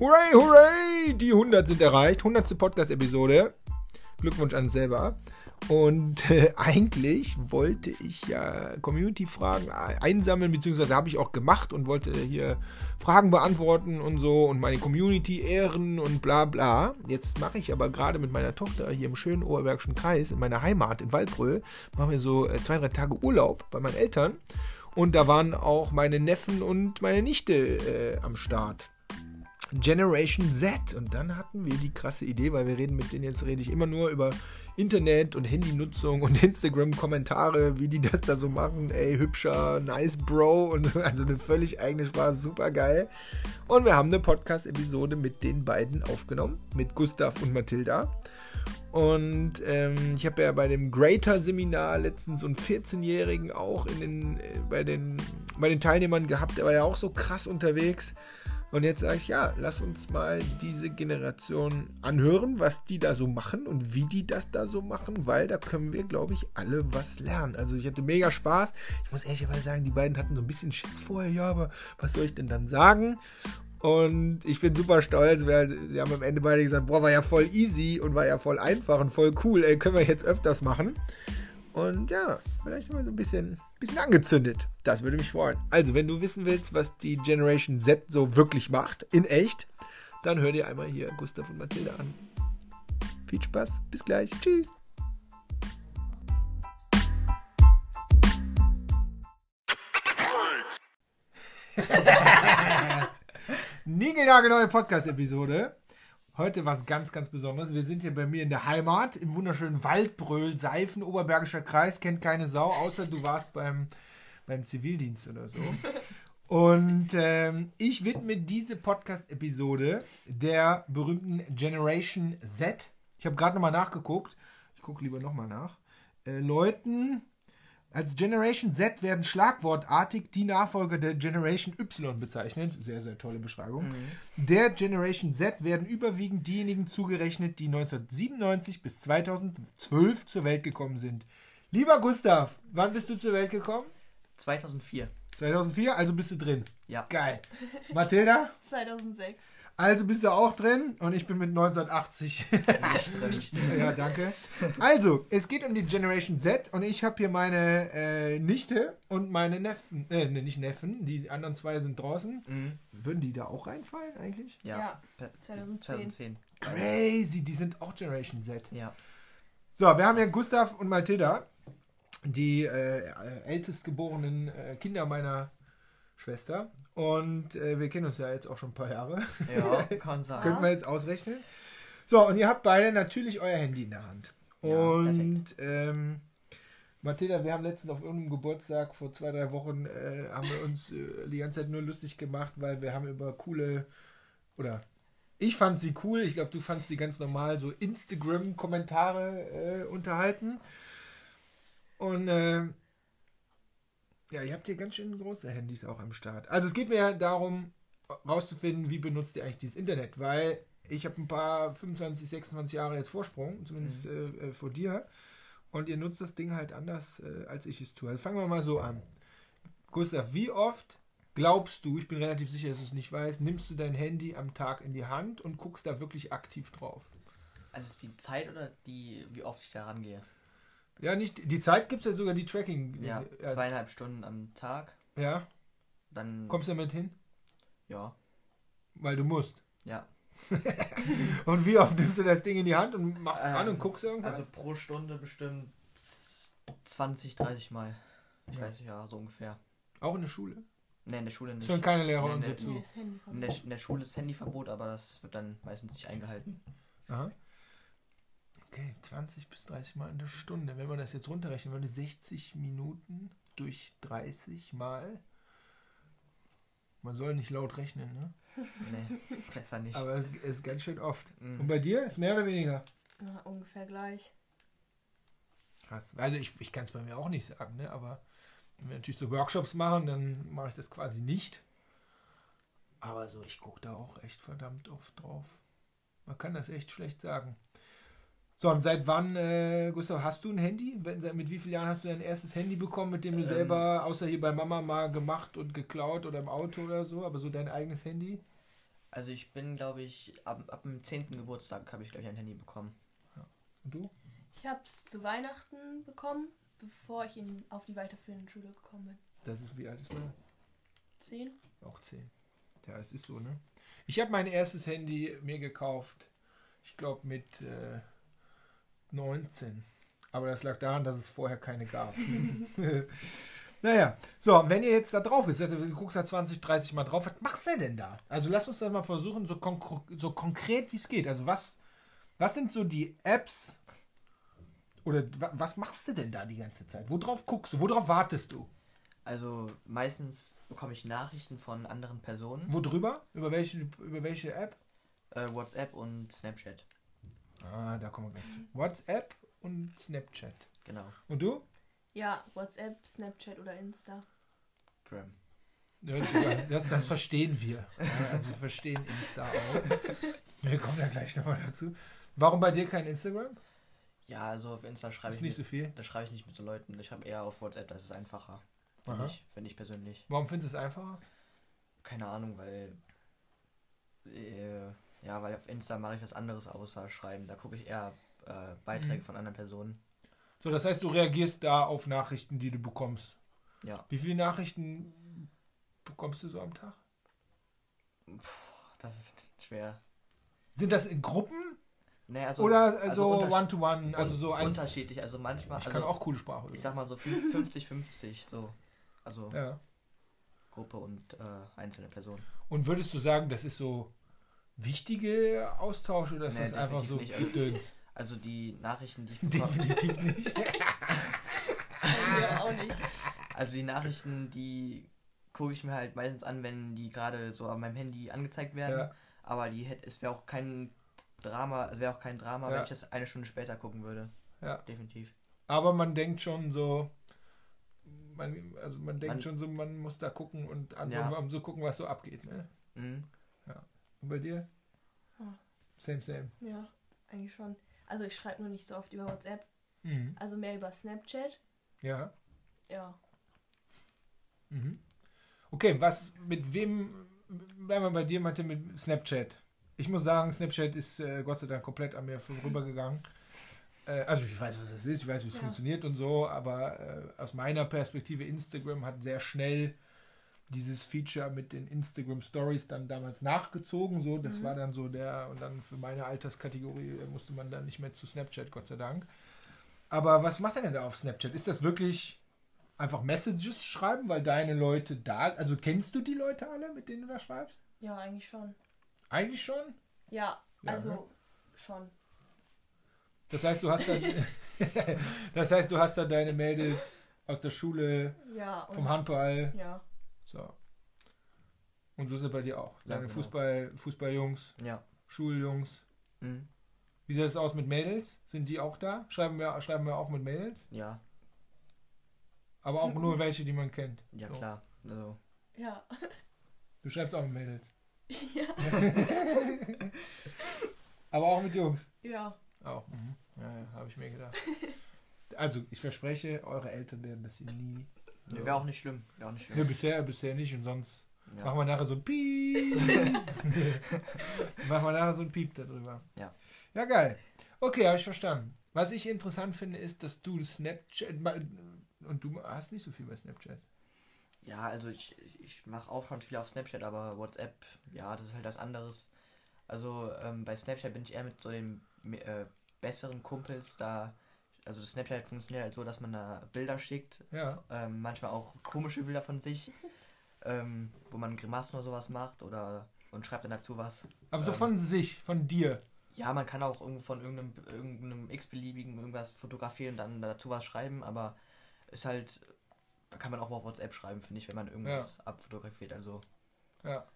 Hooray, hooray! Die 100 sind erreicht. 100. Podcast-Episode. Glückwunsch an uns selber. Und äh, eigentlich wollte ich ja Community-Fragen einsammeln, beziehungsweise habe ich auch gemacht und wollte hier Fragen beantworten und so und meine Community ehren und bla bla. Jetzt mache ich aber gerade mit meiner Tochter hier im schönen Oberbergischen Kreis, in meiner Heimat in Waldbröl, machen wir so äh, zwei, drei Tage Urlaub bei meinen Eltern. Und da waren auch meine Neffen und meine Nichte äh, am Start. Generation Z. Und dann hatten wir die krasse Idee, weil wir reden mit denen jetzt, rede ich immer nur über Internet und Handynutzung und Instagram-Kommentare, wie die das da so machen. Ey, hübscher, nice Bro. Und also eine völlig eigene Sprache, super geil. Und wir haben eine Podcast-Episode mit den beiden aufgenommen, mit Gustav und Mathilda. Und ähm, ich habe ja bei dem Greater-Seminar letztens so einen 14-Jährigen auch in den, äh, bei, den, bei den Teilnehmern gehabt. Der war ja auch so krass unterwegs. Und jetzt sage ich, ja, lass uns mal diese Generation anhören, was die da so machen und wie die das da so machen, weil da können wir, glaube ich, alle was lernen. Also ich hatte mega Spaß. Ich muss ehrlicherweise sagen, die beiden hatten so ein bisschen Schiss vorher, ja, aber was soll ich denn dann sagen? Und ich bin super stolz, weil sie haben am Ende beide gesagt, boah, war ja voll easy und war ja voll einfach und voll cool, ey, können wir jetzt öfters machen. Und ja, vielleicht mal so ein bisschen, bisschen angezündet. Das würde mich freuen. Also, wenn du wissen willst, was die Generation Z so wirklich macht, in echt, dann hör dir einmal hier Gustav und Mathilde an. Viel Spaß, bis gleich, tschüss. Niegelnagelneue Podcast-Episode. Heute was ganz, ganz Besonderes. Wir sind hier bei mir in der Heimat, im wunderschönen Waldbröl, Seifen, Oberbergischer Kreis, kennt keine Sau, außer du warst beim, beim Zivildienst oder so. Und ähm, ich widme diese Podcast-Episode der berühmten Generation Z. Ich habe gerade nochmal nachgeguckt. Ich gucke lieber nochmal nach. Äh, Leuten, als Generation Z werden schlagwortartig die Nachfolger der Generation Y bezeichnet. Sehr, sehr tolle Beschreibung. Mhm. Der Generation Z werden überwiegend diejenigen zugerechnet, die 1997 bis 2012 zur Welt gekommen sind. Lieber Gustav, wann bist du zur Welt gekommen? 2004. 2004, also bist du drin. Ja. Geil. Mathilda? 2006. Also bist du auch drin und ich bin mit 1980 nicht drin. Nicht drin. Ja, danke. Also, es geht um die Generation Z und ich habe hier meine äh, Nichte und meine Neffen, äh, ne, nicht Neffen, die anderen zwei sind draußen. Mhm. Würden die da auch reinfallen eigentlich? Ja. ja. 2010. 2010. Crazy, die sind auch Generation Z. Ja. So, wir haben hier Gustav und Mathilda, die äh, ältestgeborenen äh, Kinder meiner Schwester. Und äh, wir kennen uns ja jetzt auch schon ein paar Jahre. Ja, kann sein. Könnten wir jetzt ausrechnen. So, und ihr habt beide natürlich euer Handy in der Hand. Ja, und ähm, Mathilda, wir haben letztens auf irgendeinem Geburtstag vor zwei, drei Wochen äh, haben wir uns äh, die ganze Zeit nur lustig gemacht, weil wir haben über coole oder ich fand sie cool, ich glaube, du fandst sie ganz normal, so Instagram-Kommentare äh, unterhalten. Und äh, ja, ihr habt hier ganz schön große Handys auch am Start. Also es geht mir ja darum, rauszufinden, wie benutzt ihr eigentlich dieses Internet, weil ich habe ein paar 25, 26 Jahre jetzt Vorsprung, zumindest mhm. äh, vor dir. Und ihr nutzt das Ding halt anders, äh, als ich es tue. Also fangen wir mal so an. Gustav, wie oft glaubst du, ich bin relativ sicher, dass du es nicht weißt, nimmst du dein Handy am Tag in die Hand und guckst da wirklich aktiv drauf? Also ist die Zeit oder die, wie oft ich da rangehe? Ja, nicht. Die Zeit gibt es ja sogar die Tracking. Ja, zweieinhalb Stunden am Tag. Ja. Dann. Kommst du damit hin? Ja. Weil du musst. Ja. und wie oft nimmst du das Ding in die Hand und machst ähm, an und guckst irgendwas? Also pro Stunde bestimmt 20, 30 Mal. Ich ja. weiß nicht, ja, so ungefähr. Auch in der Schule? Ne, in der Schule nicht. Hören keine Lehrer nee, und so zu. In der, in der Schule ist Handyverbot, aber das wird dann meistens nicht eingehalten. Aha. Okay, 20 bis 30 Mal in der Stunde. Wenn man das jetzt runterrechnen würde, 60 Minuten durch 30 Mal. Man soll nicht laut rechnen, ne? Nee, besser nicht. Aber es ist ganz schön oft. Mhm. Und bei dir ist mehr oder weniger? Ja, ungefähr gleich. Krass. Also ich, ich kann es bei mir auch nicht sagen, ne? Aber wenn wir natürlich so Workshops machen, dann mache ich das quasi nicht. Aber so, ich gucke da auch echt verdammt oft drauf. Man kann das echt schlecht sagen. So, und seit wann, äh, Gustav, hast du ein Handy? Mit wie vielen Jahren hast du dein erstes Handy bekommen, mit dem du ähm, selber, außer hier bei Mama mal gemacht und geklaut oder im Auto oder so, aber so dein eigenes Handy? Also ich bin, glaube ich, ab, ab dem 10. Geburtstag habe ich, glaube ich, ein Handy bekommen. Und du? Ich habe es zu Weihnachten bekommen, bevor ich in, auf die weiterführende Schule gekommen bin. Das ist, wie alt ist man? Zehn? Auch 10. Ja, es ist so, ne? Ich habe mein erstes Handy mir gekauft, ich glaube mit äh, 19. Aber das lag daran, dass es vorher keine gab. naja, so, wenn ihr jetzt da drauf bist, also du guckst da 20, 30 Mal drauf, was machst du denn da? Also lass uns das mal versuchen, so, konk so konkret wie es geht. Also was, was sind so die Apps oder wa was machst du denn da die ganze Zeit? Worauf guckst du? Worauf wartest du? Also meistens bekomme ich Nachrichten von anderen Personen. Wo drüber? Über welche, über welche App? Äh, WhatsApp und Snapchat. Ah, da kommen wir gleich zu. WhatsApp und Snapchat. Genau. Und du? Ja, WhatsApp, Snapchat oder Insta. Gram. Das, das verstehen wir. Also wir verstehen Insta auch. Wir kommen da gleich nochmal dazu. Warum bei dir kein Instagram? Ja, also auf Insta schreibe Ist ich nicht so viel. Da schreibe ich nicht mit so Leuten. Ich habe eher auf WhatsApp, das ist einfacher. Finde ich, finde ich persönlich. Warum findest du es einfacher? Keine Ahnung, weil. Äh, ja, weil auf Insta mache ich was anderes außer schreiben. Da gucke ich eher äh, Beiträge Mhm. von anderen Personen. So, das heißt, du reagierst da auf Nachrichten, die du bekommst. Ja. Wie viele Nachrichten bekommst du so am Tag? Das ist schwer. Sind das in Gruppen Nee, also, oder also so unterschied- One-to-One? Also so eins. unterschiedlich. Also manchmal. Ich also, kann auch coole Sprache. Ich sag mal so 50-50. So. Also Ja. Gruppe und äh, einzelne Personen. Und würdest du sagen, das ist so wichtige Austausch oder ist Nee, das einfach so nicht. Gedöns? Also die Nachrichten, die ich bekomme. Definitiv nicht. Auch nicht. Also die Nachrichten, die gucke ich mir halt meistens an, wenn die gerade so an meinem Handy angezeigt werden. Ja. Aber die hätte, es wäre auch kein Drama, es wäre auch kein Drama, Ja. wenn ich das eine Stunde später gucken würde. Ja. Definitiv. Aber man denkt schon so, man, also man denkt Man- schon so, man muss da gucken und Ja. so gucken, was so abgeht. Ne? Mhm. Und bei dir? Ah. Same, same. Ja, eigentlich schon. Also ich schreibe nur nicht so oft über WhatsApp. Mhm. Also mehr über Snapchat. Ja. Ja. Mhm. Okay, was, mit wem, bleiben wir bei dir, meinte mit Snapchat. Ich muss sagen, Snapchat ist äh, Gott sei Dank komplett an mir vorübergegangen. Äh, also ich weiß, was es ist, ich weiß, wie es Ja. funktioniert und so, aber äh, aus meiner Perspektive, Instagram hat sehr schnell dieses Feature mit den Instagram Stories dann damals nachgezogen. So, das Mhm. war dann so der, und dann für meine Alterskategorie äh, musste man dann nicht mehr zu Snapchat, Gott sei Dank. Aber was macht er denn da auf Snapchat? Ist das wirklich einfach Messages schreiben, weil deine Leute da, also kennst du die Leute alle, mit denen du da schreibst? Ja, eigentlich schon. Eigentlich schon. Ja, Ja, also ne? schon. Das heißt, du hast da, das heißt, du hast da deine Mädels aus der Schule, Ja. Vom Handball, Ja. So. Und so ist es bei dir auch. Ja, Deine genau. Fußball, Fußballjungs, Ja. Schuljungs. Mhm. Wie sieht es aus mit Mädels? Sind die auch da? Schreiben wir, schreiben wir auch mit Mädels? Ja. Aber auch nur welche, die man kennt. Ja, So. klar. Also, Ja. Du schreibst auch mit Mädels. ja. Aber auch mit Jungs. Ja. Auch. Mhm. Ja, ja habe ich mir gedacht. Also, ich verspreche, eure Eltern werden das nie. Nee, wäre auch nicht schlimm. Auch nicht schlimm. bisher, bisher nicht und sonst Ja. machen wir nachher so ein Piep. machen wir nachher so ein Piep darüber. Ja. Ja, geil. Okay, habe ich verstanden. Was ich interessant finde, ist, dass du Snapchat. Und du hast nicht so viel bei Snapchat. Ja, also ich, ich- ich mache auch schon viel auf Snapchat, aber WhatsApp, ja, das ist halt was anderes. Also ähm, bei Snapchat bin ich eher mit so den äh, besseren Kumpels da. Also das Snapchat funktioniert halt so, dass man da Bilder schickt, Ja. ähm, manchmal auch komische Bilder von sich, ähm, wo man Grimassen oder sowas macht oder und schreibt dann dazu was. Aber so Ähm. von sich, von dir. Ja, man kann auch irgendwo von irgendeinem, irgendeinem x-beliebigen irgendwas fotografieren und dann dazu was schreiben, aber ist halt, da kann man auch auf WhatsApp schreiben, finde ich, wenn man irgendwas abfotografiert. Also Ja.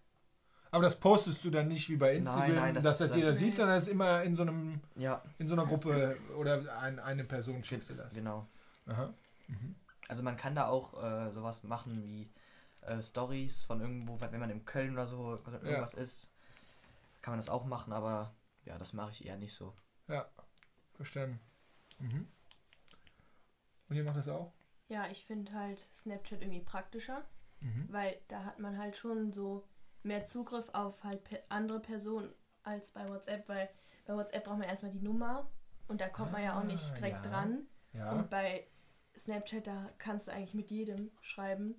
Aber das postest du dann nicht wie bei Instagram, nein, das dass das ist jeder sieht, sondern es ist immer in so einem, ja, in so einer Gruppe oder ein, eine Person schickst du das. genau. Aha. Mhm. Also man kann da auch äh, sowas machen wie äh, Stories von irgendwo, wenn man in Köln oder so irgendwas ist, kann man das auch machen, aber ja, das mache ich eher nicht so. Verstanden. Mhm. Und ihr macht das auch? Ja, ich finde halt Snapchat irgendwie praktischer, Mhm. weil da hat man halt schon so mehr Zugriff auf halt andere Personen als bei WhatsApp, weil bei WhatsApp braucht man erstmal die Nummer und da kommt man ja auch nicht Ah, direkt ja. dran. Ja. Und bei Snapchat, da kannst du eigentlich mit jedem schreiben,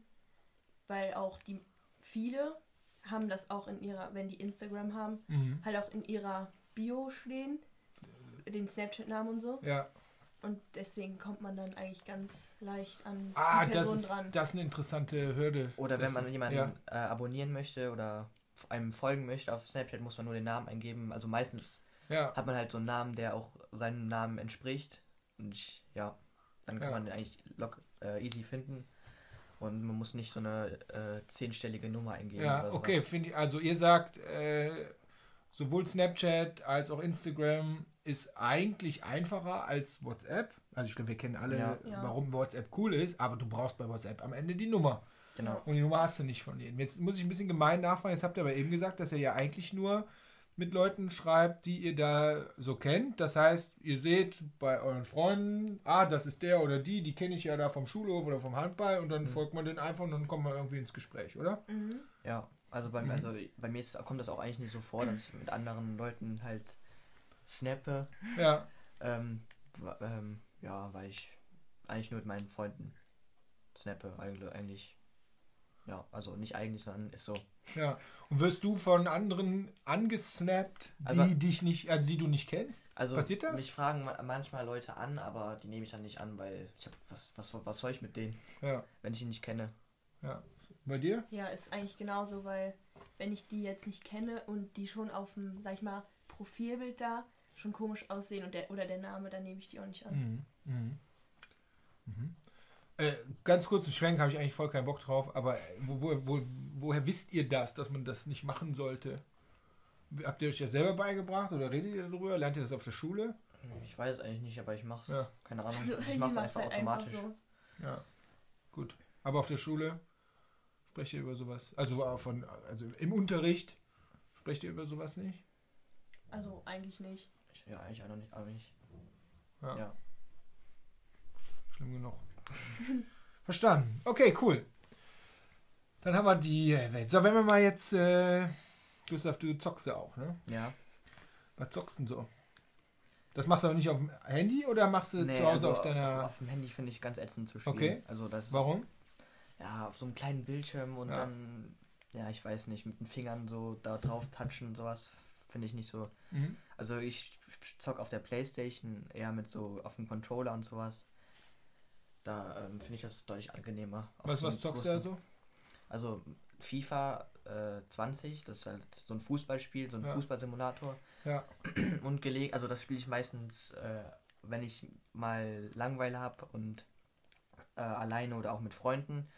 weil auch die viele haben das auch in ihrer, wenn die Instagram haben, Mhm. halt auch in ihrer Bio stehen, den Snapchat-Namen und so. Ja. Und deswegen kommt man dann eigentlich ganz leicht an Ah, die das Person ist, dran. das ist eine interessante Hürde. Oder wenn Das- man jemanden Ja. äh, abonnieren möchte oder einem folgen möchte auf Snapchat, muss man nur den Namen eingeben. Also meistens Ja. hat man halt so einen Namen, der auch seinem Namen entspricht. Und ich, ja, dann kann Ja. man den eigentlich lock, äh, easy finden. Und man muss nicht so eine äh, zehnstellige Nummer eingeben. Ja, okay, finde ich. Also ihr sagt, äh, sowohl Snapchat als auch Instagram ist eigentlich einfacher als WhatsApp. Also ich glaube, wir kennen alle, Ja. Warum WhatsApp cool ist, aber du brauchst bei WhatsApp am Ende die Nummer. Genau. Und die Nummer hast du nicht von denen. Jetzt muss ich ein bisschen gemein nachfragen. Jetzt habt ihr aber eben gesagt, dass ihr ja eigentlich nur mit Leuten schreibt, die ihr da so kennt. Das heißt, ihr seht bei euren Freunden, ah, das ist der oder die, die kenne ich ja da vom Schulhof oder vom Handball und dann Mhm. folgt man den einfach und dann kommt man irgendwie ins Gespräch, oder? Mhm. Ja, also bei, Mhm. also bei mir ist, kommt das auch eigentlich nicht so vor, dass ich mit anderen Leuten halt snappe. Ja. Ähm, ähm, ja, weil ich eigentlich nur mit meinen Freunden snappe, eigentlich. eigentlich. Ja, also nicht eigentlich, sondern ist so. Ja. Und wirst du von anderen angesnappt, die Also- dich nicht, also die du nicht kennst? Also Passiert das? mich fragen ma- manchmal Leute an, aber die nehme ich dann nicht an, weil ich hab, was, was, soll- was soll ich mit denen, Ja. wenn ich ihn nicht kenne? Bei dir? Ja, ist eigentlich genauso, weil wenn ich die jetzt nicht kenne und die schon auf dem, sag ich mal, Profilbild da schon komisch aussehen und der, oder der Name, dann nehme ich die auch nicht an. Mhm. Mhm. Mhm. Äh, ganz kurz, einen Schwenk habe ich eigentlich voll keinen Bock drauf, aber wo, wo, wo, woher wisst ihr das, dass man das nicht machen sollte? Habt ihr euch das selber beigebracht oder redet ihr darüber? Lernt ihr das auf der Schule? Ich weiß eigentlich nicht, aber ich mach's. Ja. Keine Ahnung. Also ich mach's einfach halt einfach automatisch. so. Ja, gut. Aber auf der Schule sprecht ihr über sowas? Also, äh, von, also im Unterricht sprecht ihr über sowas nicht? Also eigentlich nicht. Ich, ja, eigentlich auch noch nicht. Aber nicht. Ja. Ja. Schlimm genug. Verstanden. Okay, cool. Dann haben wir die Welt. So, wenn wir mal jetzt, äh, Gustav, du zockst ja auch, ne? Ja. Was zockst du denn so? Das machst du aber nicht auf dem Handy oder machst du Nee, zu Hause also auf deiner. Auf, auf dem Handy finde ich ganz ätzend zu spielen. Okay. Also das. Warum? Ja, auf so einem kleinen Bildschirm und Ja. dann. Ja, ich weiß nicht, mit den Fingern so da drauf touchen und sowas finde ich nicht so. Mhm. Also ich zock auf der Playstation eher mit so auf dem Controller und sowas. Da ähm, finde ich das deutlich angenehmer. Was, was zockst du da großen- so? Also FIFA äh, 20, das ist halt so ein Fußballspiel, so ein Ja. Fußballsimulator. Ja. Und gelegt, also das spiele ich meistens, äh, wenn ich mal Langeweile habe und äh, alleine oder auch mit Freunden.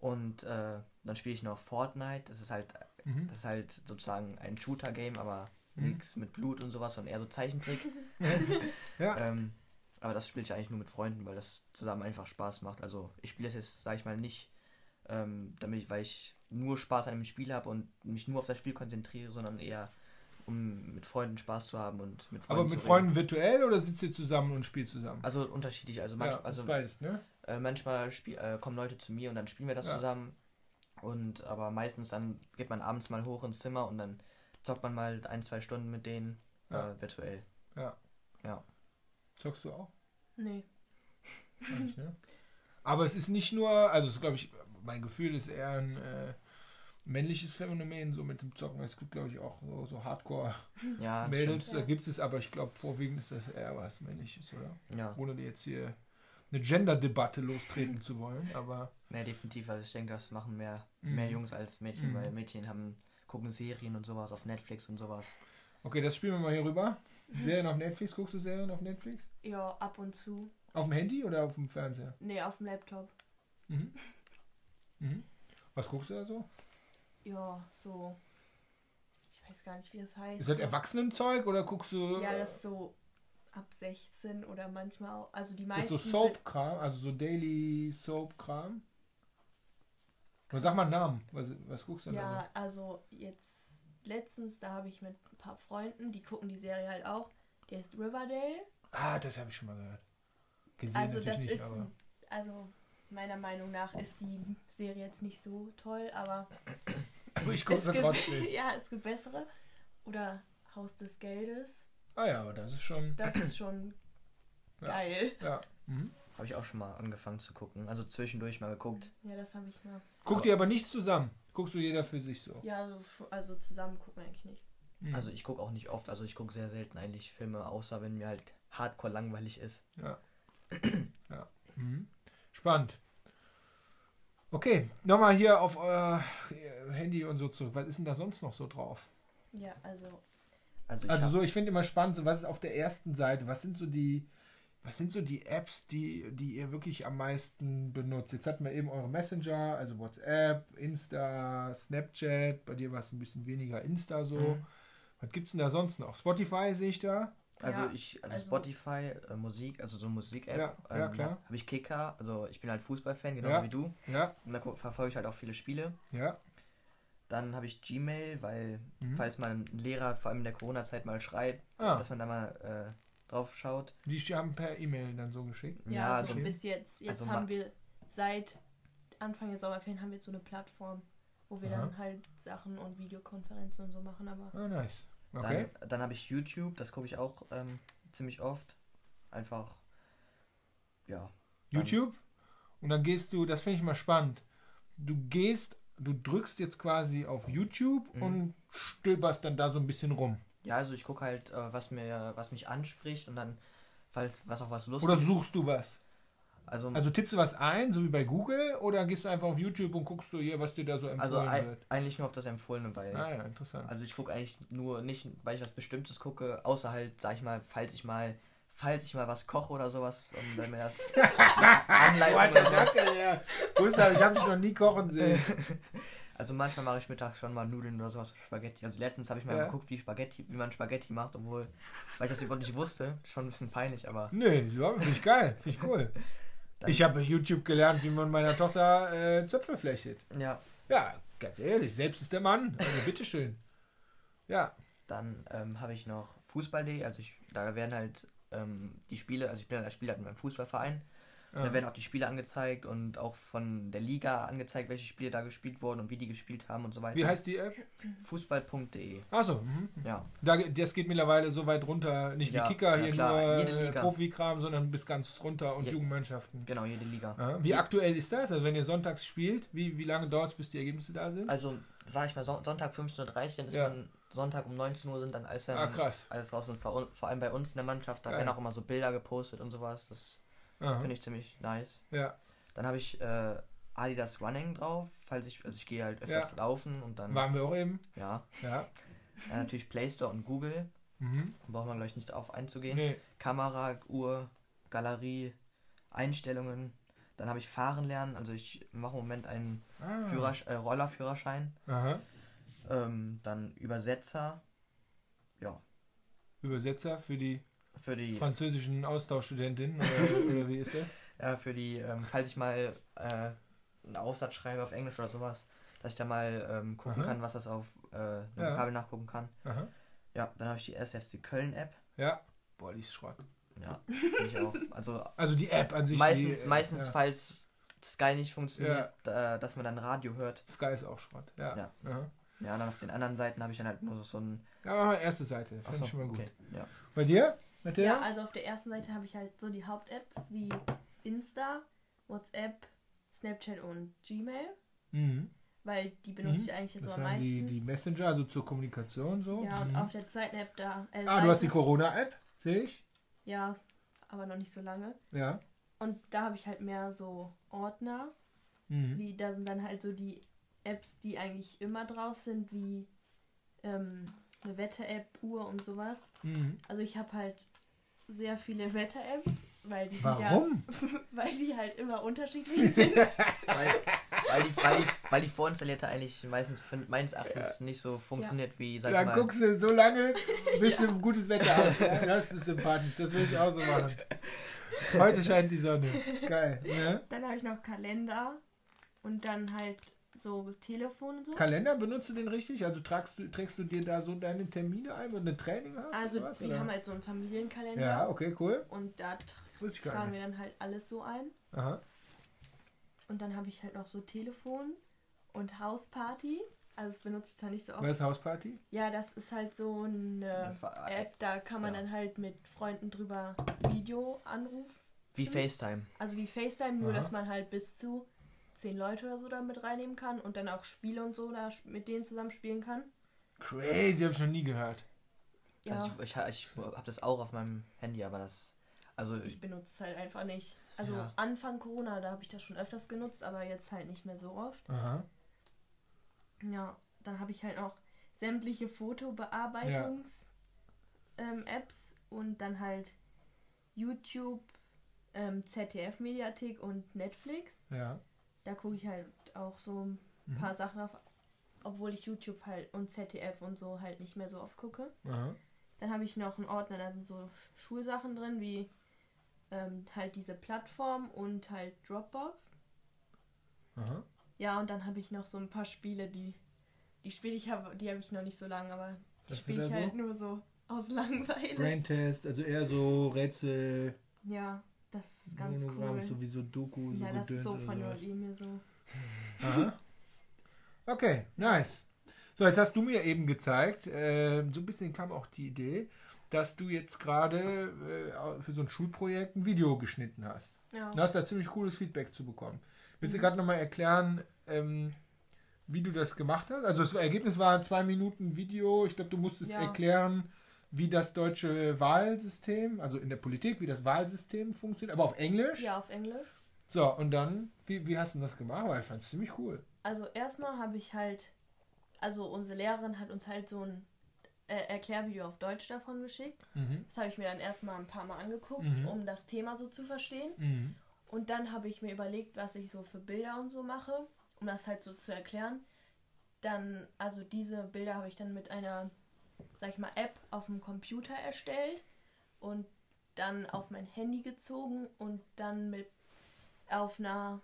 Und äh, dann spiele ich noch Fortnite. Das ist halt, Mhm. das ist halt sozusagen ein Shooter-Game, aber Mhm. nichts mit Blut und sowas, sondern eher so Zeichentrick. Ja. Ähm, aber das spiele ich eigentlich nur mit Freunden, weil das zusammen einfach Spaß macht. Also ich spiele das jetzt, sage ich mal, nicht, ähm, damit ich, weil ich nur Spaß an dem Spiel habe und mich nur auf das Spiel konzentriere, sondern eher um mit Freunden Spaß zu haben und mit Freunden Aber mit zu Freunden virtuell oder sitzt ihr zusammen und spielt zusammen? Also unterschiedlich. Also, manch, ja, also beides, ne? äh, manchmal spiel, äh, kommen Leute zu mir und dann spielen wir das Ja. zusammen. Und aber meistens dann geht man abends mal hoch ins Zimmer und dann zockt man mal ein, zwei Stunden mit denen Ja. äh, virtuell. Zockst du auch? Nee. Eigentlich, ne? Aber es ist nicht nur, also es glaube ich, mein Gefühl ist eher ein äh, männliches Phänomen, so mit dem Zocken. Es gibt, glaube ich, auch so, so Hardcore-Mädels, Ja, da gibt es, aber ich glaube, vorwiegend ist das eher was Männliches, oder? ja. Ohne jetzt hier eine Gender-Debatte lostreten zu wollen, aber Mehr definitiv. Also ich denke, das machen mehr, Mhm. mehr Jungs als Mädchen, Mhm. weil Mädchen haben gucken Serien und sowas auf Netflix und sowas. okay, das spielen wir mal hier rüber. Serien auf Netflix, guckst du Serien auf Netflix? Ja, ab und zu. Auf dem Handy oder auf dem Fernseher? Nee, auf dem Laptop. Mhm. Mhm. Was guckst du da so? Ja, so. Ich weiß gar nicht, wie das heißt. Ist das. Erwachsenenzeug oder guckst du. Ja, das ist so ab 16 oder manchmal auch. Also die Das ist meisten. so Soap-Kram, also so Daily Soap-Kram. Sag mal einen Namen. Was, was guckst du denn Ja, also jetzt letztens, da habe ich mit ein paar Freunden, die gucken die Serie halt auch. Die heißt Riverdale. da? Ah, das habe ich schon mal gehört. Gesehen Also das nicht, ist, aber. also meiner Meinung nach ist die Serie jetzt nicht so toll, aber ich gucke sie trotzdem. ja, es gibt bessere. Oder Haus des Geldes. Ah ja, aber das ist schon. Das ist schon Ja. geil. Ja. Mhm. Habe ich auch schon mal angefangen zu gucken. Also zwischendurch mal geguckt. Ja, das habe ich mal. Guckt ihr aber nicht zusammen. Guckst du jeder für sich so. Ja, also, also zusammen gucken wir eigentlich nicht. Mhm. Also ich gucke auch nicht oft, also ich gucke sehr selten eigentlich Filme, außer wenn mir halt hardcore langweilig ist. Ja. ja. Mhm. Spannend. Okay, nochmal hier auf euer Handy und so zurück. Was ist denn da sonst noch so drauf? Ja, also Also ich Also so, ich finde immer spannend, so was ist auf der ersten Seite, was sind so die, was sind so die Apps, die, die ihr wirklich am meisten benutzt? Jetzt hatten wir eben eure Messenger, also WhatsApp, Insta, Snapchat, bei dir war es ein bisschen weniger Insta so. Mhm. Was gibt's denn da sonst noch? Spotify sehe ich da. also Ja, ich, also, also- Spotify, äh, Musik, also so Musik-App. Ja, ja, klar. Habe ich Kicker, also ich bin halt Fußballfan, genauso Ja. wie du. Ja, Und da verfolge ich halt auch viele Spiele. ja. Dann habe ich Gmail, weil Mhm. falls mal ein Lehrer vor allem in der Corona-Zeit mal schreit, Ah. dass man da mal äh, drauf schaut. Die haben per E-Mail dann so geschickt. ja, Ja, also bis jetzt. Jetzt Also haben wir seit Anfang der Sommerferien haben wir jetzt so eine Plattform, wo wir Aha. dann halt Sachen und Videokonferenzen und so machen, aber Ah, nice. Okay. Dann, dann habe ich YouTube, das gucke ich auch ähm, ziemlich oft. Einfach, ja. YouTube. Und dann gehst du, das finde ich mal spannend. Du gehst, du drückst jetzt quasi auf YouTube Mhm. und stöberst dann da so ein bisschen rum. Ja, also ich gucke halt, äh, was mir, was mich anspricht und dann, falls was auch was lustig Oder suchst du was? Also, Also tippst du was ein, so wie bei Google, oder gehst du einfach auf YouTube und guckst du hier, was dir da so also empfohlen ei- wird? eigentlich nur auf das Empfohlene, weil. Ah ja, interessant. Also ich gucke eigentlich nur nicht, weil ich was Bestimmtes gucke, außer halt, sag ich mal, falls ich mal, falls ich mal was koche oder sowas, und wenn mir das Anleitung oder sowas. her? Gustav, ich habe dich noch nie kochen sehen. Also manchmal mache ich mittags schon mal Nudeln oder sowas, Spaghetti. Also letztens habe ich mal Ja. geguckt, wie Spaghetti, wie man Spaghetti macht, obwohl, weil ich das überhaupt nicht wusste, schon ein bisschen peinlich, aber Nee, so finde ich geil. Finde ich cool. Dann- Ich habe YouTube gelernt, wie man meiner Tochter äh, Zöpfe flechtet. ja, Ja, ganz ehrlich, selbst ist der Mann. Also bitteschön. Ja. dann ähm, habe ich noch Fußball.de, also ich, da werden halt ähm, die Spiele, also ich bin halt als Spieler in meinem Fußballverein, da werden auch die Spiele angezeigt und auch von der Liga angezeigt, welche Spiele da gespielt wurden und wie die gespielt haben und so weiter. Wie heißt die App? Fußball.de, Achso, mhm. ja. da, das geht mittlerweile so weit runter, nicht Ja, wie Kicker, ja, hier klar, nur äh. Profikram, sondern bis ganz runter und Ja. Jugendmannschaften. Genau, jede Liga. Ja. Wie aktuell ist das? Also wenn ihr sonntags spielt, wie, wie lange dauert es, bis die Ergebnisse da sind? Also, sag ich mal, Son Sonntag 15.30 Uhr, dann ist Ja. man Sonntag um 19 Uhr sind dann alles, dann Ah, alles raus und vor, vor allem bei uns in der Mannschaft, da Geil. werden auch immer so Bilder gepostet und sowas. Das finde ich ziemlich nice. Ja. Dann habe ich äh, Adidas Running drauf, falls ich, also ich gehe halt öfters laufen und dann, Waren wir auch eben. ja. Ja. Dann natürlich Play Store und Google, Mhm. braucht man gleich nicht auf einzugehen. Nee. Kamera, Uhr, Galerie, Einstellungen. Dann habe ich Fahren lernen, also ich mache im Moment einen Ah. Führersch äh, Rollerführerschein. Aha. Ähm, dann Übersetzer, ja, Übersetzer für die für die, französischen Austauschstudentinnen oder, oder wie ist der? ja, für die, ähm, falls ich mal äh, einen Aufsatz schreibe auf Englisch oder sowas, dass ich da mal ähm, gucken Aha. kann, was das auf äh, eine Ja. Vokabel nachgucken kann. Aha. Ja, dann habe ich die SFC Köln App. Ja. Boah, die ist Schrott. Ja, finde ich auch. Also Also die App an sich. meistens, die, äh, meistens, ja. falls Sky nicht funktioniert, äh, dass man dann Radio hört. Sky ist auch Schrott. Ja. Ja. Ja, dann auf den anderen Seiten habe ich dann halt nur so ein. Ja, erste Seite. Finde Achso, ich schon mal gut. okay. Ja. Bei dir? Mit der? Ja, also auf der ersten Seite habe ich halt so die Haupt-Apps wie Insta, WhatsApp, Snapchat und Gmail, Mhm. weil die benutze Mhm. ich eigentlich so Das am waren die, meisten. die Messenger, also zur Kommunikation so. ja, und mhm. auf der zweiten App da. Äh, Ah, du hast die Corona-App, sehe ich. Ja, aber noch nicht so lange. Ja. Und da habe ich halt mehr so Ordner, Mhm. wie da sind dann halt so die Apps, die eigentlich immer drauf sind, wie ähm, eine Wetter-App, Uhr und sowas. Mhm. Also ich habe halt sehr viele Wetter-Apps, weil die sind Warum? ja, weil die halt immer unterschiedlich sind. Weil, weil, die, weil, die, weil die vorinstallierte eigentlich meistens meines Erachtens nicht so funktioniert wie, sag Ja, mal. guckst du so lange, bis du ein gutes Wetter hast. Ja? Das ist sympathisch, das will ich auch so machen. Heute scheint die Sonne. Geil. Ne? Dann habe ich noch Kalender und dann halt so Telefon und so. Kalender, benutzt du den richtig? Also tragst du, trägst du dir da so deine Termine ein, wenn du ein Training hast? Also oder was, wir oder? haben halt so einen Familienkalender Ja, okay, cool. und da tragen wir dann halt alles so ein. Aha. Und dann habe ich halt noch so Telefon und Hausparty. Also das benutze ich zwar nicht so oft. Was ist Hausparty? Ja, das ist halt so eine App, da kann man ja. dann halt mit Freunden drüber Videoanruf. Wie FaceTime. Also wie FaceTime, nur Aha. dass man halt bis zu zehn Leute oder so da mit reinnehmen kann und dann auch Spiele und so da mit denen zusammen spielen kann. Crazy, habe ich noch nie gehört. Ja, Also ich, ich, ich habe das auch auf meinem Handy, aber das. Also ich benutze es halt einfach nicht. Also Ja. Anfang Corona, da habe ich das schon öfters genutzt, aber jetzt halt nicht mehr so oft. Aha. Ja, dann habe ich halt auch sämtliche Fotobearbeitungs-Apps ähm, Apps und dann halt YouTube, ähm, ZDF-Mediathek und Netflix. Ja. Da gucke ich halt auch so ein Mhm. paar Sachen auf, obwohl ich YouTube halt und ZDF und so halt nicht mehr so oft gucke. Aha. Dann habe ich noch einen Ordner, da sind so Sch- Schulsachen drin, wie ähm, halt diese Plattform und halt Dropbox. Aha. Ja, und dann habe ich noch so ein paar Spiele, die die spiele ich, hab, die habe ich noch nicht so lange, aber die spiele ich halt so? nur so aus Langeweile. Brain Test, also eher so Rätsel, Ja, das ist ganz Monogramm, cool. sowieso Doku, so ja, das ist so von mir so. Aha. Okay, nice. So, jetzt hast du mir eben gezeigt, äh, so ein bisschen kam auch die Idee, dass du jetzt gerade äh, für so ein Schulprojekt ein Video geschnitten hast. Ja. Du hast da ziemlich cooles Feedback zu bekommen. Willst du Mhm. gerade nochmal erklären, ähm, wie du das gemacht hast? Also das Ergebnis war ein zwei Minuten Video. Ich glaube, du musstest Ja. erklären, wie das deutsche Wahlsystem, also in der Politik, wie das Wahlsystem funktioniert, aber auf Englisch. ja, auf Englisch. So, und dann, wie, wie hast du das gemacht? Weil ich fand es ziemlich cool. Also erstmal habe ich halt, also unsere Lehrerin hat uns halt so ein äh, Erklärvideo auf Deutsch davon geschickt. Mhm. Das habe ich mir dann erstmal ein paar Mal angeguckt, Mhm. um das Thema so zu verstehen. Mhm. Und dann habe ich mir überlegt, was ich so für Bilder und so mache, um das halt so zu erklären. Dann, also diese Bilder habe ich dann mit einer, sag ich mal, App auf dem Computer erstellt und dann auf mein Handy gezogen und dann mit auf einer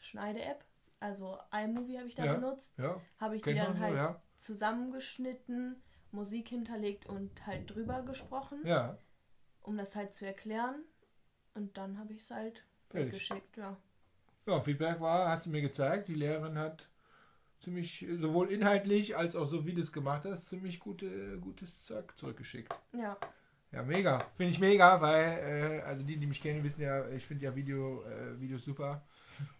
Schneide-App, also iMovie habe ich da Ja. benutzt, Ja, habe ich die dann man halt so, ja. zusammengeschnitten, Musik hinterlegt und halt drüber gesprochen, Ja, um das halt zu erklären. Und dann habe ich es halt geschickt, ja. Ja, Feedback war, hast du mir gezeigt, die Lehrerin hat ziemlich, sowohl inhaltlich als auch so wie du es gemacht hast, ziemlich gute, gutes Zeug zurückgeschickt. Ja, Ja, mega. Finde ich mega, weil, äh, also die, die mich kennen, wissen ja, ich finde ja Video, äh, Videos super.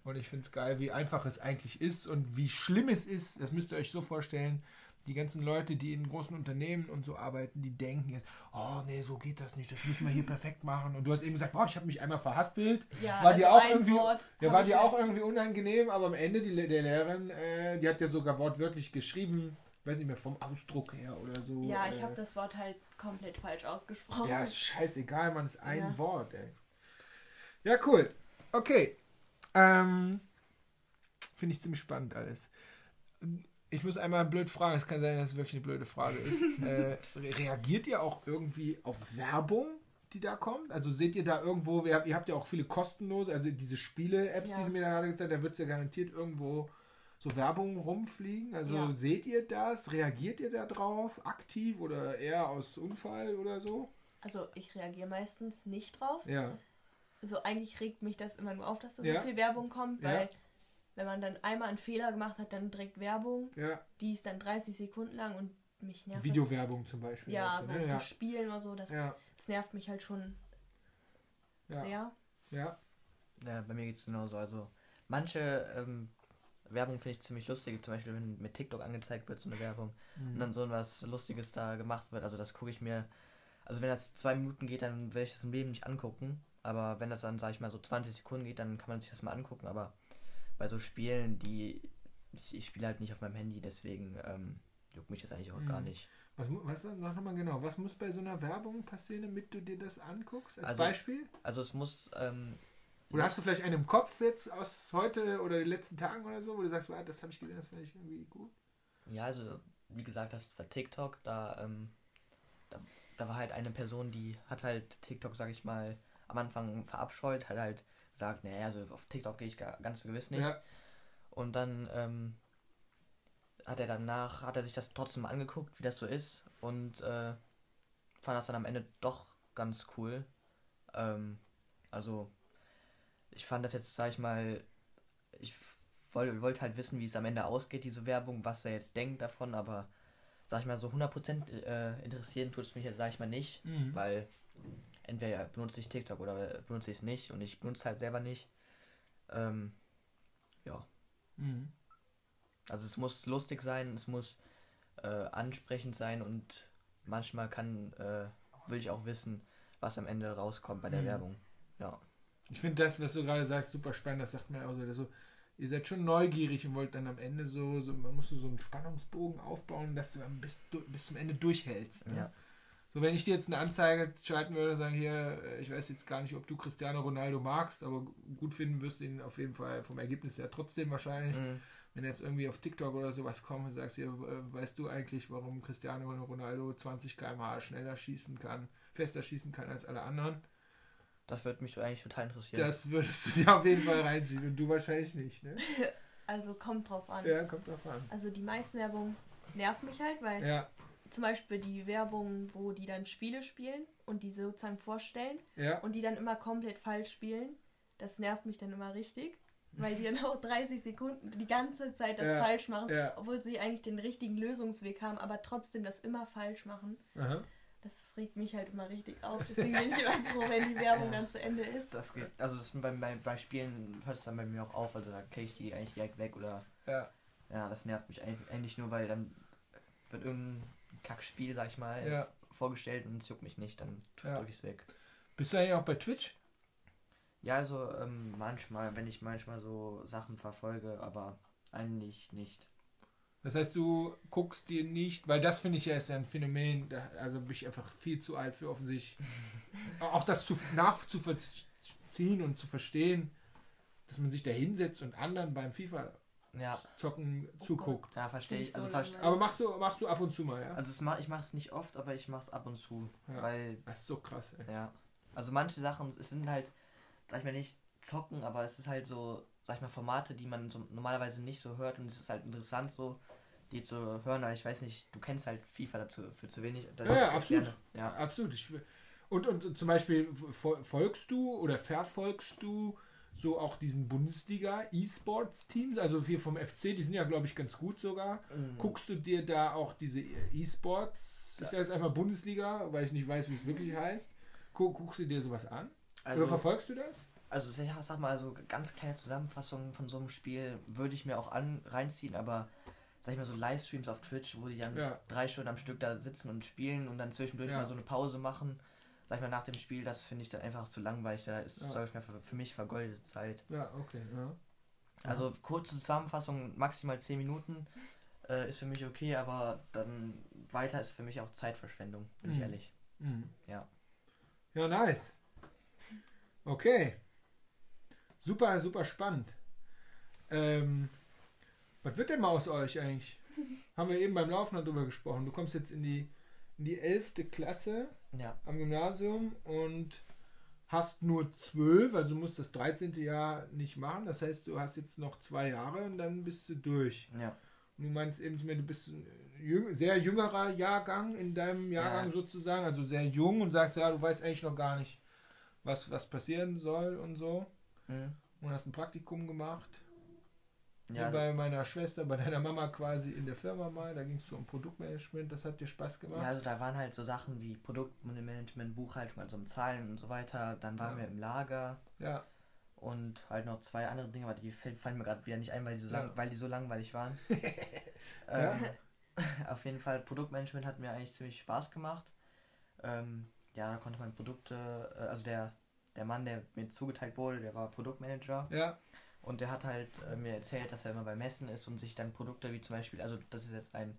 Und ich finde es geil, wie einfach es eigentlich ist und wie schlimm es ist. Das müsst ihr euch so vorstellen. Die ganzen Leute, die in großen Unternehmen und so arbeiten, die denken jetzt, oh nee, so geht das nicht, das müssen wir hier perfekt machen. Und du hast eben gesagt, boah, ich habe mich einmal verhaspelt. ja War dir auch ein irgendwie- Wort Ja, war dir auch irgendwie unangenehm, aber am Ende, die, der Lehrerin, äh, die hat ja sogar wortwörtlich geschrieben, weiß nicht mehr, vom Ausdruck her oder so. Ja, äh, ich habe das Wort halt komplett falsch ausgesprochen. Ja, ist scheißegal, man, ist ein Ja. Wort, ey. Ja, cool. Okay. Ähm, Finde ich ziemlich spannend alles. Ich muss einmal blöd fragen, es kann sein, dass es wirklich eine blöde Frage ist. äh, re- reagiert ihr auch irgendwie auf Werbung, die da kommt? Also seht ihr da irgendwo, ihr habt, ihr habt ja auch viele kostenlose, also diese Spiele-Apps, die Ja. du mir da gerade gezeigt hast, da wird es ja garantiert irgendwo so Werbung rumfliegen. Also Ja. seht ihr das? Reagiert ihr da drauf? Aktiv oder eher aus Unfall oder so? Also ich reagiere meistens nicht drauf. Ja. Also eigentlich regt mich das immer nur auf, dass da Ja. so viel Werbung kommt, Ja. Wenn man dann einmal einen Fehler gemacht hat, dann direkt Werbung, Ja, die ist dann 30 Sekunden lang und mich nervt Videowerbung zum Beispiel. Ja, jetzt, so ne? zu ja. spielen oder so, das, ja, das nervt mich halt schon ja, sehr. ja, Ja, bei mir geht es genauso. Also manche ähm, Werbung finde ich ziemlich lustig. Zum Beispiel, wenn mit TikTok angezeigt wird, so eine Werbung. Und Mhm. dann so was Lustiges da gemacht wird. Also das gucke ich mir. Also wenn das zwei Minuten geht, dann werde ich das im Leben nicht angucken. Aber wenn das dann, sage ich mal, so 20 Sekunden geht, dann kann man sich das mal angucken. Aber bei so Spielen, die. Ich, ich spiele halt nicht auf meinem Handy, deswegen ähm, juckt mich das eigentlich auch gar Mhm. nicht. Was, was sag nochmal genau, was muss bei so einer Werbung passieren, damit du dir das anguckst? Als Also- Beispiel? Also es muss. Ähm, Oder hast du vielleicht einen im Kopf jetzt aus heute oder den letzten Tagen oder so, wo du sagst, "Ah, das habe ich gesehen, das fand ich irgendwie gut? Ja, also wie gesagt, das war TikTok, da, ähm, da, da war halt eine Person, die hat halt TikTok, sag ich mal, am Anfang verabscheut, hat halt gesagt, naja, also auf TikTok gehe ich ga- ganz gewiss nicht. Ja, Und dann ähm, hat er danach, hat er sich das trotzdem mal angeguckt, wie das so ist und äh, fand das dann am Ende doch ganz cool. Ähm, also ich fand das jetzt, sag ich mal, ich wollte wollt halt wissen, wie es am Ende ausgeht, diese Werbung, was er jetzt denkt davon, aber sag ich mal, so 100% äh, interessieren tut es mich jetzt, sag ich mal, nicht, Mhm. weil entweder benutze ich TikTok oder benutze ich es nicht und ich benutze halt selber nicht. Ähm, ja, Mhm. also es muss lustig sein, es muss äh, ansprechend sein und manchmal kann, äh, will ich auch wissen, was am Ende rauskommt bei der Mhm. Werbung. Ja. Ich finde das, was du gerade sagst, super spannend. Das sagt mir auch so, dass so, ihr seid schon neugierig und wollt dann am Ende so, so man muss so, so einen Spannungsbogen aufbauen, dass du dann bis, du- bis zum Ende durchhältst. Ne? Ja. So, wenn ich dir jetzt eine Anzeige schalten würde und sagen, hier, äh, ich weiß jetzt gar nicht, ob du Cristiano Ronaldo magst, aber gut finden wirst du ihn auf jeden Fall vom Ergebnis her trotzdem wahrscheinlich. Mhm. Wenn jetzt irgendwie auf TikTok oder sowas kommt und sagst, hier, äh, weißt du eigentlich, warum Cristiano Ronaldo 20 km/h schneller schießen kann, fester schießen kann als alle anderen? Das würde mich eigentlich total interessieren. Das würdest du dir auf jeden Fall reinziehen und du wahrscheinlich nicht, ne? Also kommt drauf an. Ja, kommt drauf an. Also die meisten Werbung nervt mich halt, weil Ja, zum Beispiel die Werbung, wo die dann Spiele spielen und die sozusagen vorstellen ja, und die dann immer komplett falsch spielen, das nervt mich dann immer richtig, weil die dann auch 30 Sekunden die ganze Zeit das Ja, falsch machen, ja. obwohl sie eigentlich den richtigen Lösungsweg haben, aber trotzdem das immer falsch machen. aha. Das regt mich halt immer richtig auf. Deswegen bin ich immer froh, wenn die Werbung Ja. dann zu Ende ist. Das geht, also das bei, bei, bei Spielen hört es dann bei mir auch auf, also da klicke ich die eigentlich direkt weg oder Ja, ja, das nervt mich eigentlich, eigentlich nur, weil dann wird irgendein Kackspiel, sag ich mal, Ja. vorgestellt und es juckt mich nicht, dann Ja. drücke ich es weg. bist du eigentlich auch bei Twitch? Ja, also ähm, manchmal, wenn ich manchmal so Sachen verfolge, aber eigentlich nicht. Das heißt, du guckst dir nicht, weil das finde ich ja ist ein Phänomen, da, also bin ich einfach viel zu alt für offensichtlich. auch das zu, nachzuvollziehen und zu verstehen, dass man sich da hinsetzt und anderen beim FIFA-Zocken Ja, zuguckt. da verstehe ich. Also, ich so ver- langweilig. Aber machst du, machst du ab und zu mal, ja? also mach, ich mache es nicht oft, aber ich mache es ab und zu, Ja. weil Das ist so krass, ey. Ja. Also manche Sachen, es sind halt, sag ich mal nicht zocken, aber es ist halt so, sag ich mal, Formate, die man so normalerweise nicht so hört und es ist halt interessant so, die zu hören, aber ich weiß nicht, du kennst halt FIFA dazu für zu wenig. Ja, ja, absolut. gerne. Ja. Absolut. Ich, und, und zum Beispiel fol- folgst du oder verfolgst du so auch diesen Bundesliga-E-Sports-Teams, also wir vom FC, die sind ja, glaube ich, ganz gut sogar. Mhm. Guckst du dir da auch diese E-Sports, ich Ja. sage jetzt einfach Bundesliga, weil ich nicht weiß, wie es wirklich heißt. Guck, guckst du dir sowas an? Oder Also, verfolgst du das? also ja, sag mal, so ganz kleine Zusammenfassungen von so einem Spiel würde ich mir auch an reinziehen, aber sag ich mal so Livestreams auf Twitch, wo die dann Ja. drei Stunden am Stück da sitzen und spielen und dann zwischendurch Ja. mal so eine Pause machen, sag ich mal nach dem Spiel, das finde ich dann einfach zu langweilig. Da ist, Ja. sag ich mal, für, für mich vergeudete Zeit. Ja, okay. Ja. Also kurze Zusammenfassung, maximal 10 Minuten äh, ist für mich okay, aber dann weiter ist für mich auch Zeitverschwendung, bin ich Mhm. ehrlich. Mhm. Ja. Ja, nice. Okay. Super, super spannend. Ähm, was wird denn mal aus euch eigentlich? Haben wir eben beim Laufen noch drüber gesprochen. Du kommst jetzt in die, in die 11. Klasse Ja, am Gymnasium und hast nur 12, also du musst das 13. Jahr nicht machen. Das heißt, du hast jetzt noch zwei Jahre und dann bist du durch. ja. Und du meinst eben zu mir, du bist ein jüng, sehr jüngerer Jahrgang in deinem Jahrgang Ja. sozusagen, also sehr jung und sagst, ja, du weißt eigentlich noch gar nicht, was, was passieren soll und so. Mhm. Und hast ein Praktikum gemacht. Ja, Wie bei meiner Schwester, bei deiner Mama quasi in der Firma mal. Da ging es so um Produktmanagement, das hat dir Spaß gemacht. ja, also da waren halt so Sachen wie Produktmanagement, Buchhaltung, also um Zahlen und so weiter. Dann waren Ja. wir im Lager Ja, und halt noch zwei andere Dinge, aber die fallen mir gerade wieder nicht ein, weil die so, Ja. lang, weil die so langweilig waren. Ähm, auf jeden Fall, Produktmanagement hat mir eigentlich ziemlich Spaß gemacht. Ähm, ja, da konnte man Produkte, äh, also der, der Mann, der mir zugeteilt wurde, der war Produktmanager ja, und der hat halt äh, mir erzählt, dass er immer bei Messen ist und sich dann Produkte wie zum Beispiel, also das ist jetzt ein,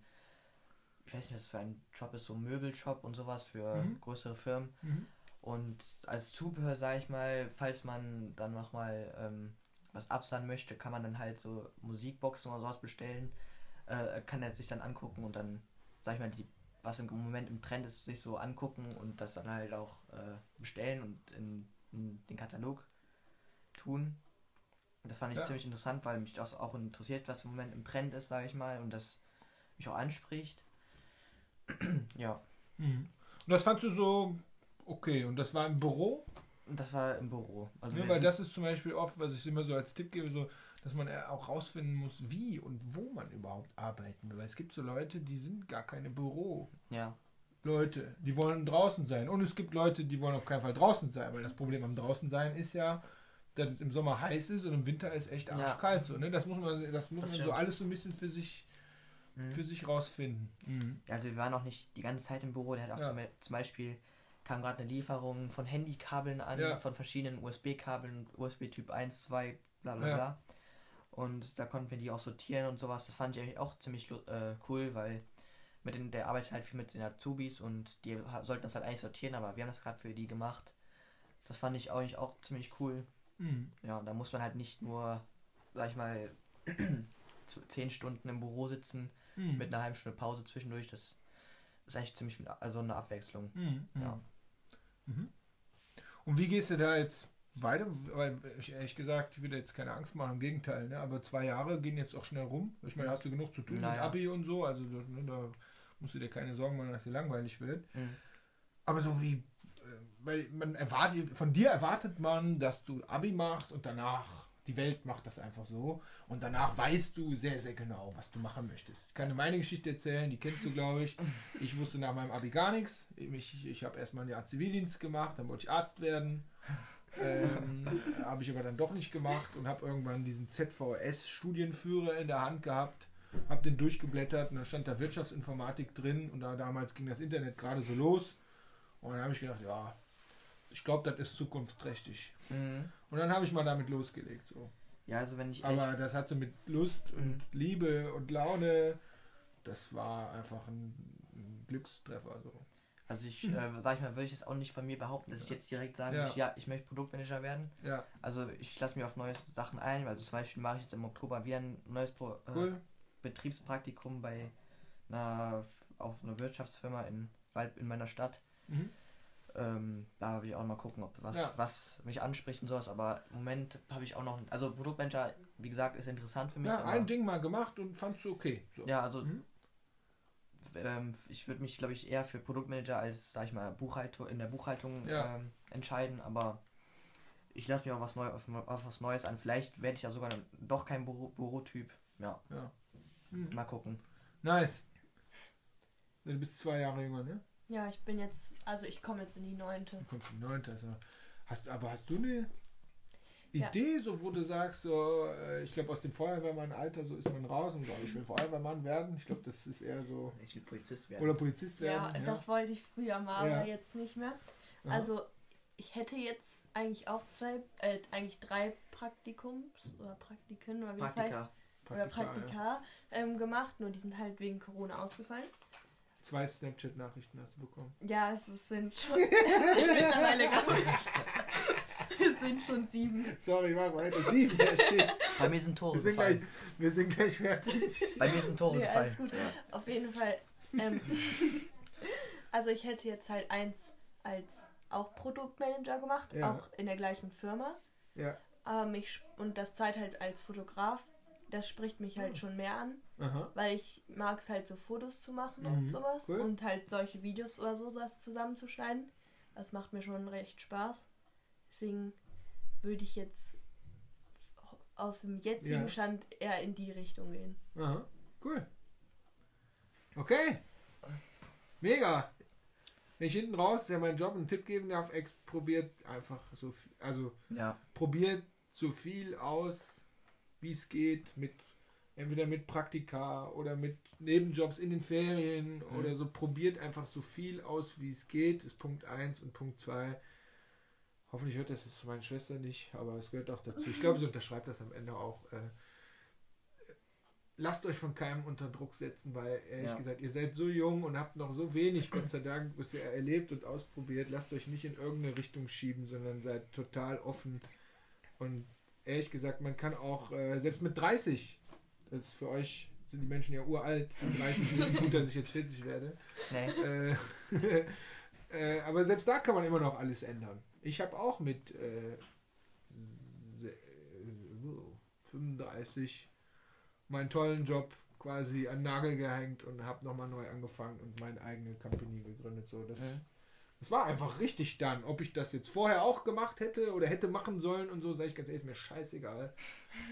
ich weiß nicht, was das für ein Job ist, so ein Möbelshop und sowas für Mhm. größere Firmen. mhm. Und als Zubehör, sage ich mal, falls man dann nochmal ähm, was absahen möchte, kann man dann halt so Musikboxen oder sowas bestellen. Äh, kann er sich dann angucken und dann, sag ich mal, die, was im Moment im Trend ist, sich so angucken und das dann halt auch äh, bestellen und in, in den Katalog tun. Das fand ich Ja. ziemlich interessant, weil mich das auch interessiert, was im Moment im Trend ist, sage ich mal, und das mich auch anspricht. ja, Mhm. Und das fandst du so okay. Und das war im Büro? und das war im Büro. Also Ja, weil das ist zum Beispiel oft, was ich immer so als Tipp gebe, so dass man auch rausfinden muss, wie und wo man überhaupt arbeiten will. Weil es gibt so Leute, die sind gar keine Büro. Ja. Leute, die wollen draußen sein. Und es gibt Leute, die wollen auf keinen Fall draußen sein, weil das Problem am draußen sein ist ja, dass es im Sommer heiß ist und im Winter ist echt Ja. arschkalt. So, ne? Das muss man, das muss Das man so alles so ein bisschen für sich, Mhm. für sich rausfinden. Mhm. Also wir waren auch nicht die ganze Zeit im Büro. Der hat auch Ja. zum, zum Beispiel kam gerade eine Lieferung von Handykabeln an, Ja. von verschiedenen USB-Kabeln, USB Typ 1, 2, bla bla Ja. bla. Und da konnten wir die auch sortieren und sowas. Das fand ich eigentlich auch ziemlich äh, cool, weil mit den, der arbeitet halt viel mit den Azubis und die sollten das halt eigentlich sortieren, aber wir haben das gerade für die gemacht. Das fand ich eigentlich auch ziemlich cool. Mhm. Ja, da muss man halt nicht nur, sag ich mal, zehn Stunden im Büro sitzen Mhm. mit einer halben Stunde Pause zwischendurch. Das ist eigentlich ziemlich also eine Abwechslung. Mhm. Ja. Mhm. Und wie gehst du da jetzt weiter? Weil ich ehrlich gesagt, ich will jetzt keine Angst machen, im Gegenteil, ne? aber zwei Jahre gehen jetzt auch schnell rum. Ich meine, hast du genug zu tun mit Naja. Abi und so, also ne, da musst du dir keine Sorgen machen, dass dir langweilig wird. Mhm. Aber so wie, weil man erwartet, von dir erwartet man, dass du Abi machst und danach, die Welt macht das einfach so und danach weißt du sehr, sehr genau, was du machen möchtest. Ich kann dir meine Geschichte erzählen, die kennst du, glaube ich. Ich wusste nach meinem Abi gar nichts. Ich, ich habe erstmal ein Jahr Zivildienst gemacht, dann wollte ich Arzt werden. Ähm, habe ich aber dann doch nicht gemacht und habe irgendwann diesen ZVS-Studienführer in der Hand gehabt, habe den durchgeblättert und da stand da Wirtschaftsinformatik drin und da damals ging das Internet gerade so los und dann habe ich gedacht, ja, ich glaube, das ist zukunftsträchtig. Mhm. Und dann habe ich mal damit losgelegt. So. Ja, also wenn ich Aber das hatte mit Lust und Mhm. Liebe und Laune, das war einfach ein, ein Glückstreffer. So. Also ich, äh, sag ich mal, würde ich es auch nicht von mir behaupten, dass ich jetzt direkt sagen Ja. möchte, ja, ich möchte Produktmanager werden. Ja, Also ich lasse mich auf neue Sachen ein. Also zum Beispiel mache ich jetzt im Oktober wieder ein neues Pro äh, cool. Betriebspraktikum bei einer, auf einer Wirtschaftsfirma in, Wald- in meiner Stadt. Mhm. Ähm, da will ich auch mal gucken, ob was, Ja. was mich anspricht und sowas. Aber im Moment habe ich auch noch, also Produktmanager, wie gesagt, ist interessant für mich. Ja, ein Ding mal gemacht und fandst du okay. So. ja, also Mhm. ähm, ich würde mich, glaube ich, eher für Produktmanager als, sag ich mal, Buchhaltung in der Buchhaltung Ja. ähm, entscheiden, aber ich lasse mich auch was Neu auf, auf was Neues an. Vielleicht werde ich ja sogar doch kein Büro Bürotyp. Ja, Ja. Mhm. mal gucken. Nice. Du bist zwei Jahre jünger, ne? Ja, ich bin jetzt, also ich komme jetzt in die neunte. Du kommst in neunte. Also hast, aber hast du eine Ja. Idee, so wo du sagst, so, äh, ich glaube aus dem Feuerwehrmann-Alter, so ist man raus und sagt, ich will Feuerwehrmann werden. Ich glaube, das ist eher so. Ich will Polizist Oder Polizist Ja, werden. das wollte ich früher mal, Ja. aber jetzt nicht mehr. Aha. Also ich hätte jetzt eigentlich auch zwei, äh, eigentlich drei Praktikums oder Praktiken oder wie das heißt, Praktika. oder Praktika, ja. Praktika ähm, gemacht, nur die sind halt wegen Corona ausgefallen. Zwei Snapchat-Nachrichten hast du bekommen. Ja, es ist- sind schon mittlerweile ich. Es sind schon sieben. Sorry, mach weiter. Sieben, ja, shit. Bei mir sind Tore Wir sind, gleich, gefallen. wir sind gleich fertig. Bei mir sind Tore Nee, alles gefallen. gut. Auf jeden Fall. Ähm, also ich hätte jetzt halt eins als auch Produktmanager gemacht, Ja. auch in der gleichen Firma. Ja. Aber mich sp- und das zweite halt als Fotograf. Das spricht mich halt Hm. schon mehr an, Aha. weil ich mag es halt so Fotos zu machen Mhm, und sowas cool. und halt solche Videos oder so was zusammenzuschneiden. Das macht mir schon recht Spaß. Deswegen würde ich jetzt aus dem jetzigen Ja. Stand eher in die Richtung gehen. Aha. Cool. Okay. Mega. Wenn ich hinten raus, ja mein Job, einen Tipp geben darf, ex probiert einfach so viel, also Ja. probiert so viel aus, wie es geht, mit entweder mit Praktika oder mit Nebenjobs in den Ferien Mhm. oder so. Probiert einfach so viel aus, wie es geht, ist Punkt 1 und Punkt 2. Hoffentlich hört das jetzt meine Schwester nicht, aber es gehört auch dazu. Ich glaube, sie unterschreibt das am Ende auch. Äh, lasst euch von keinem unter Druck setzen, weil ehrlich Ja. gesagt, ihr seid so jung und habt noch so wenig, Gott sei Dank, was ihr erlebt und ausprobiert. Lasst euch nicht in irgendeine Richtung schieben, sondern seid total offen. Und ehrlich gesagt, man kann auch, äh, selbst mit 30, das ist für euch sind die Menschen ja uralt, die 30 sind gut, dass ich jetzt 40 werde. Nee. Äh, äh, aber selbst da kann man immer noch alles ändern. Ich habe auch mit äh, se- äh, 35 meinen tollen Job quasi an Nagel gehängt und habe nochmal neu angefangen und meine eigene Company gegründet. So, das Mhm. Es war einfach richtig dann. Ob ich das jetzt vorher auch gemacht hätte oder hätte machen sollen und so, sage ich ganz ehrlich, ist mir scheißegal.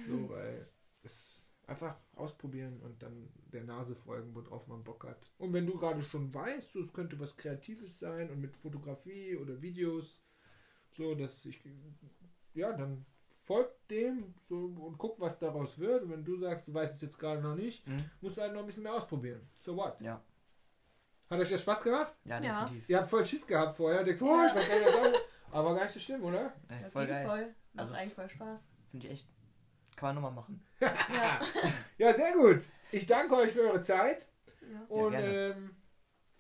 So, weil es einfach ausprobieren und dann der Nase folgen, worauf man Bock hat. Und wenn du gerade schon weißt, so, es könnte was Kreatives sein und mit Fotografie oder Videos, so, dass ich, ja, dann folgt dem so, und guck, was daraus wird. Und wenn du sagst, du weißt es jetzt gerade noch nicht, Mhm. musst du halt noch ein bisschen mehr ausprobieren. So what? Ja. Hat euch das Spaß gemacht? Ja, Ja. definitiv. Ihr habt voll Schiss gehabt vorher. Denkt, oh, ich weiß gar nicht, was. Aber gar nicht so schlimm, oder? Auf voll jeden geil. Fall. Macht Also- eigentlich voll Spaß. Finde ich echt. Kann man nochmal machen. Ja. Ja, sehr gut. Ich danke euch für eure Zeit. ja. Und gerne. ähm,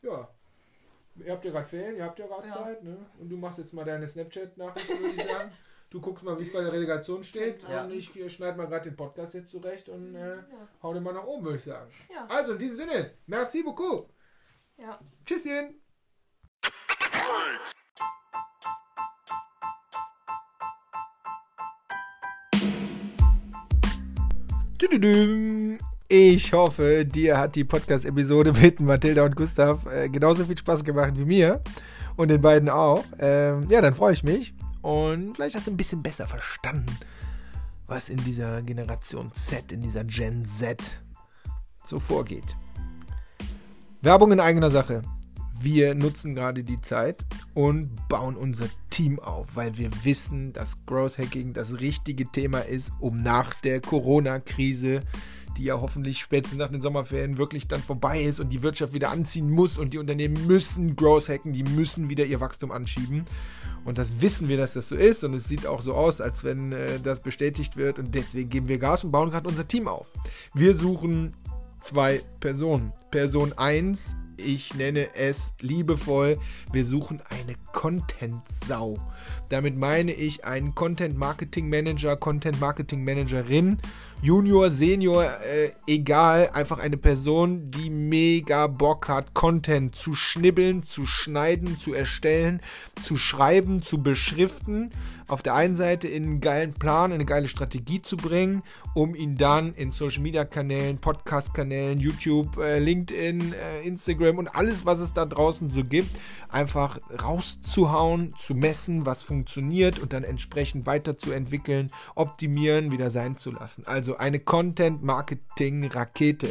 ja. Ihr habt ja gerade Ferien, ihr habt ja gerade Ja. Zeit, ne? Und du machst jetzt mal deine Snapchat-Nachrichten, würde ich sagen. Du guckst mal, wie es bei der Relegation steht. Genau. Und ich äh, schneide mal gerade den Podcast jetzt zurecht und äh, Ja. hau den mal nach oben, würde ich sagen. Ja. Also, in diesem Sinne, merci beaucoup. Ja. Tschüsschen. Ich hoffe, dir hat die Podcast-Episode mit Mathilda und Gustav äh, genauso viel Spaß gemacht wie mir und den beiden auch. Ähm, ja, dann freue ich mich und vielleicht hast du ein bisschen besser verstanden, was in dieser Generation Z, in dieser Gen Z so vorgeht. Werbung in eigener Sache. Wir nutzen gerade die Zeit und bauen unser Team auf, weil wir wissen, dass Growth Hacking das richtige Thema ist, um nach der Corona-Krise, die ja hoffentlich spätestens nach den Sommerferien wirklich dann vorbei ist und die Wirtschaft wieder anziehen muss und die Unternehmen müssen Growth Hacken, die müssen wieder ihr Wachstum anschieben. Und das wissen wir, dass das so ist und es sieht auch so aus, als wenn äh, das bestätigt wird und deswegen geben wir Gas und bauen gerade unser Team auf. Wir suchen zwei Personen. Person 1, ich nenne es liebevoll, wir suchen eine Content-Sau. Damit meine ich einen Content-Marketing-Manager, Content-Marketing-Managerin, Junior, Senior, äh, egal, einfach eine Person, die mega Bock hat, Content zu schnibbeln, zu schneiden, zu erstellen, zu schreiben, zu beschriften. Auf der einen Seite in einen geilen Plan, in eine geile Strategie zu bringen, um ihn dann in Social Media Kanälen, Podcast Kanälen, YouTube, äh, LinkedIn, äh, Instagram und alles, was es da draußen so gibt, einfach rauszuhauen, zu messen, was funktioniert und dann entsprechend weiterzuentwickeln, optimieren, wieder sein zu lassen. Also eine Content Marketing Rakete.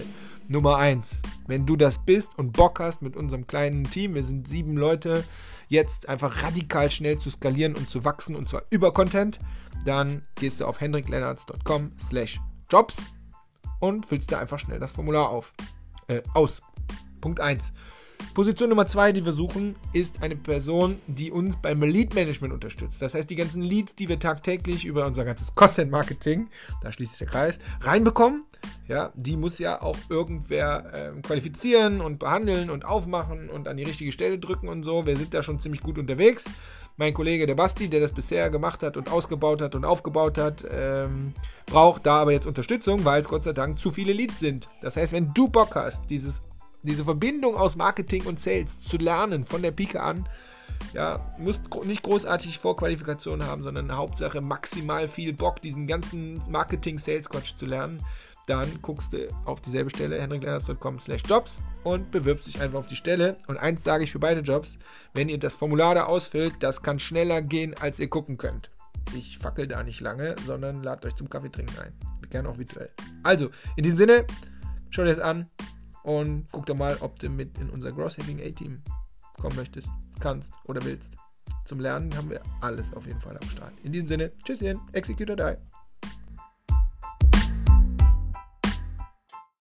Nummer eins. Wenn du das bist und Bock hast mit unserem kleinen Team, wir sind sieben Leute, jetzt einfach radikal schnell zu skalieren und zu wachsen und zwar über Content, dann gehst du auf hendriklennartz.com slash jobs und füllst da einfach schnell das Formular auf. Äh, aus. Punkt 1. Position Nummer 2, die wir suchen, ist eine Person, die uns beim Lead Management unterstützt. Das heißt, die ganzen Leads, die wir tagtäglich über unser ganzes Content Marketing, da schließt sich der Kreis, reinbekommen, ja, die muss ja auch irgendwer ähm, qualifizieren und behandeln und aufmachen und an die richtige Stelle drücken und so. Wir sind da schon ziemlich gut unterwegs. Mein Kollege, der Basti, der das bisher gemacht hat und ausgebaut hat und aufgebaut hat, ähm, braucht da aber jetzt Unterstützung, weil es Gott sei Dank zu viele Leads sind. Das heißt, wenn du Bock hast, dieses, diese Verbindung aus Marketing und Sales zu lernen von der Pike an, ja, musst gro- nicht großartig Vorqualifikation haben, sondern Hauptsache maximal viel Bock, diesen ganzen Marketing-Sales-Quatsch zu lernen, dann guckst du auf dieselbe Stelle, henriklenners.com slash jobs und bewirbst dich einfach auf die Stelle. Und eins sage ich für beide Jobs, wenn ihr das Formular da ausfüllt, das kann schneller gehen, als ihr gucken könnt. Ich fackel da nicht lange, sondern ladet euch zum Kaffee trinken ein. Gerne auch virtuell. Also, in diesem Sinne, schau dir das an und guck doch mal, ob du mit in unser Gross Hacking A-Team kommen möchtest, kannst oder willst. Zum Lernen haben wir alles auf jeden Fall am Start. In diesem Sinne, tschüsschen, Executor Die.